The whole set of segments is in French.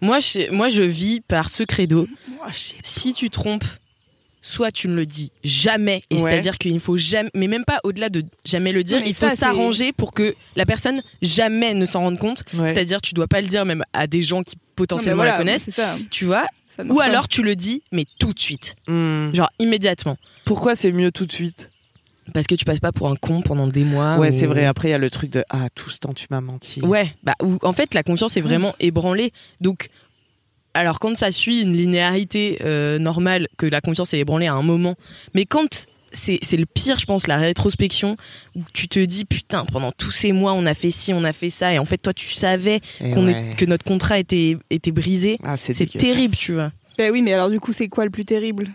Moi je, moi, je vis par ce credo. Si tu trompes, soit tu ne le dis jamais, et Ouais. c'est-à-dire qu'il faut jamais, mais même pas au-delà de jamais le dire, il faut s'arranger pour que la personne jamais ne s'en rende compte. Ouais. C'est-à-dire tu dois pas le dire même à des gens qui potentiellement voilà, la connaissent, ça. tu vois. ça Ou alors tu le dis, mais tout de suite, Hmm. genre immédiatement, Pourquoi c'est mieux tout de suite? Parce que tu passes pas pour un con pendant des mois. Ouais, ou- c'est vrai. Après, il y a le truc de Ah, tout ce temps, tu m'as menti. Ouais, bah où, en fait la confiance est vraiment ébranlée. Donc alors quand ça suit une linéarité euh, normale, que la confiance est ébranlée à un moment, mais quand c'est c'est le pire, je pense, la rétrospection où tu te dis putain pendant tous ces mois on a fait ci, on a fait ça, et en fait toi tu savais ouais. est- que notre contrat était était brisé. Ah, c'est terrible, tu vois. Ben oui, mais alors du coup, c'est quoi le plus terrible?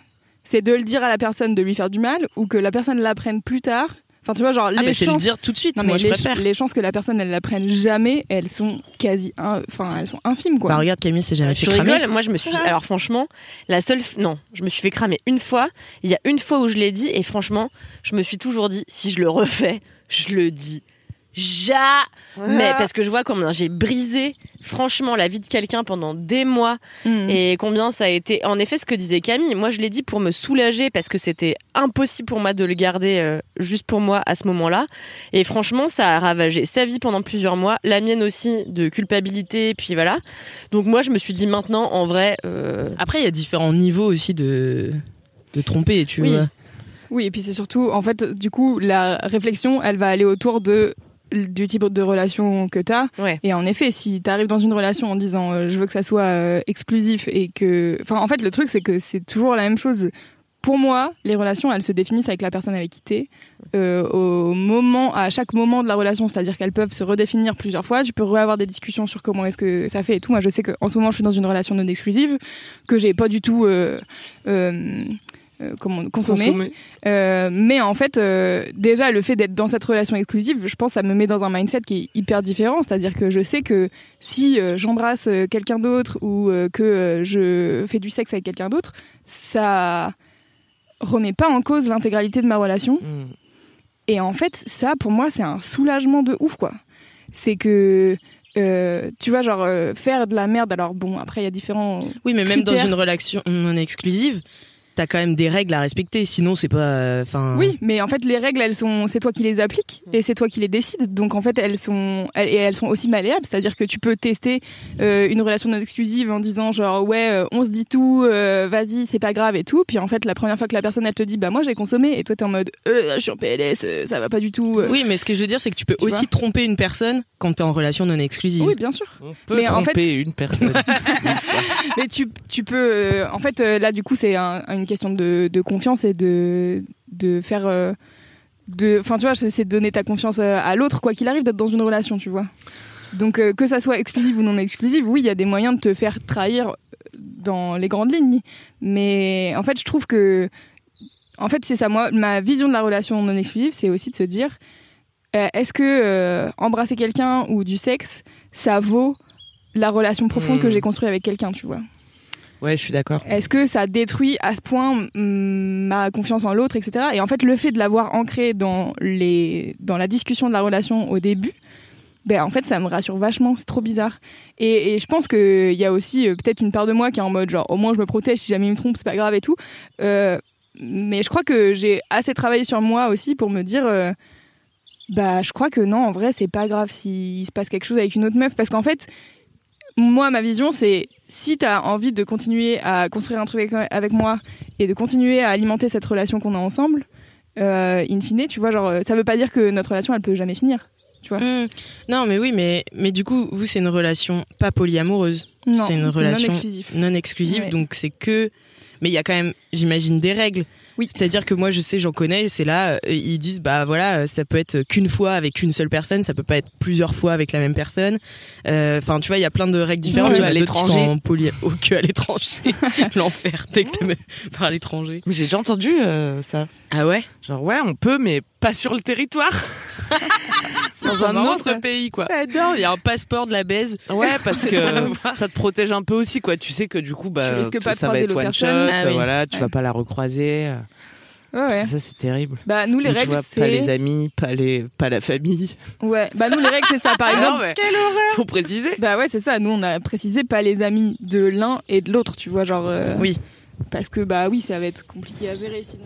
C'est de le dire à la personne de lui faire du mal ou que la personne l'apprenne plus tard Enfin, tu vois, genre, Ah les mais c'est le chances... dire tout de suite. Non, moi je les, préfère. les chances que la personne elle l'apprenne jamais, elles sont quasi, in- enfin, elles sont infimes quoi. Bah regarde Camille, c'est jamais fait Tu cramer. rigoles Moi, je me suis. Alors, franchement, la seule. f- Non, je me suis fait cramer une fois. Il y a une fois où je l'ai dit, et franchement, je me suis toujours dit, si je le refais, je le dis. Jamais Parce que je vois combien j'ai brisé, franchement, la vie de quelqu'un pendant des mois. Mm. Et combien ça a été. En effet, ce que disait Camille, moi, je l'ai dit pour me soulager parce que c'était impossible pour moi de le garder euh, juste pour moi à ce moment-là. Et franchement, ça a ravagé sa vie pendant plusieurs mois, la mienne aussi, de culpabilité, puis voilà. Donc moi, je me suis dit maintenant, en vrai, euh, Après il y a différents niveaux aussi de de tromper, tu Oui. vois. Oui, et puis c'est surtout, en fait, du coup, la réflexion, elle va aller autour de du type de relation que t'as. Ouais. Et en effet, si t'arrives dans une relation en disant euh, je veux que ça soit euh, exclusif et que, enfin, en fait, le truc c'est que c'est toujours la même chose. Pour moi, les relations, elles se définissent avec la personne avec qui t'es. Euh, au moment, à chaque moment de la relation, c'est-à-dire qu'elles peuvent se redéfinir plusieurs fois. Tu peux avoir des discussions sur comment est-ce que ça fait et tout. Moi, je sais qu'en ce moment, je suis dans une relation non exclusive que j'ai pas du tout euh, comment. Consommer. Euh, mais en fait, euh, déjà, le fait d'être dans cette relation exclusive, je pense, ça me met dans un mindset qui est hyper différent. C'est-à-dire que je sais que si j'embrasse quelqu'un d'autre ou que je fais du sexe avec quelqu'un d'autre, ça remet pas en cause l'intégralité de ma relation. Hmm. Et en fait, ça, pour moi, c'est un soulagement de ouf, quoi. C'est que, euh, tu vois, genre, euh, faire de la merde, alors bon, après, il y a différents. Oui, mais même dans une relation non exclusive, t'as quand même des règles à respecter. Sinon, c'est pas. euh, Enfin. Oui, mais en fait, les règles, elles sont, c'est toi qui les appliques et c'est toi qui les décides. Donc en fait, elles sont, elles- et elles sont aussi malléables. C'est-à-dire que tu peux tester euh, une relation non exclusive en disant genre ouais, euh, on se dit tout, euh, vas-y, c'est pas grave et tout. Puis en fait, la première fois que la personne elle te dit bah moi j'ai consommé et toi t'es en mode euh, je suis en PLS, ça va pas du tout. euh. Oui, mais ce que je veux dire, c'est que tu peux Tu aussi tromper une personne quand t'es en relation non exclusive. Oui, bien sûr. On peut Mais en tromper fait- une personne. Mais tu, tu peux. euh, en fait, euh, là, du coup, c'est un- une question de, de confiance et de, de faire. euh, enfin, tu vois, c'est de donner ta confiance à, à l'autre, quoi qu'il arrive, d'être dans une relation, tu vois. Donc, euh, que ça soit exclusive ou non exclusive, oui, il y a des moyens de te faire trahir dans les grandes lignes. Mais en fait, je trouve que. En fait, c'est ça, moi, ma vision de la relation non exclusive, c'est aussi de se dire euh, est-ce que euh, embrasser quelqu'un ou du sexe, ça vaut la relation profonde Hmm. que j'ai construite avec quelqu'un, tu vois Ouais, je suis d'accord. est-ce que ça détruit à ce point mm, ma confiance en l'autre, etc. Et en fait, le fait de l'avoir ancré dans, les, dans la discussion de la relation au début, ben, en fait, ça me rassure vachement. C'est trop bizarre. Et, je pense qu'il y a aussi euh, peut-être une part de moi qui est en mode genre, au moins je me protège, si jamais il me trompe, c'est pas grave et tout. Euh, mais je crois que j'ai assez travaillé sur moi aussi pour me dire. euh, bah, je crois que non, en vrai, c'est pas grave s'il se passe quelque chose avec une autre meuf. Parce qu'en fait, moi, ma vision, c'est si t'as envie de continuer à construire un truc avec, moi et de continuer à alimenter cette relation qu'on a ensemble, euh, in fine, tu vois, genre, euh, ça veut pas dire que notre relation, elle peut jamais finir. Tu vois Hmm. Non, mais oui, mais, mais du coup, vous, c'est une relation pas polyamoureuse. Non, c'est une relation non exclusif. non exclusive, Ouais. donc c'est que mais il y a quand même, j'imagine, des règles. Oui. C'est-à-dire que moi, je sais, j'en connais, c'est là, euh, ils disent, bah voilà, euh, ça peut être qu'une fois avec une seule personne, ça peut pas être plusieurs fois avec la même personne. Euh, Enfin, tu vois, il y a plein de règles différentes. à l'étranger. poly... oh, que à l'étranger. L'enfer, dès que t'es par l'étranger. Mais j'ai déjà entendu euh, ça. Ah ouais? Genre, ouais, on peut, mais pas sur le territoire. Dans un marrant, autre ça. pays, quoi. J'adore, il y a un passeport de la baise. Ouais, parce que ça te protège un peu aussi, quoi. Tu sais que du coup, bah, Tu risques pas de ça va être one shot. Ah oui. voilà, tu Ouais. vas pas la recroiser. Ouais. Ça, c'est terrible. Bah nous les Donc, règles vois, pas les amis, pas les, pas la famille. ouais. Bah nous les règles c'est ça par Ah exemple. non, mais Faut préciser. Bah ouais c'est ça. Nous on a précisé pas les amis de l'un et de l'autre. Tu vois genre. euh, Oui. Parce que bah oui ça va être compliqué à gérer sinon.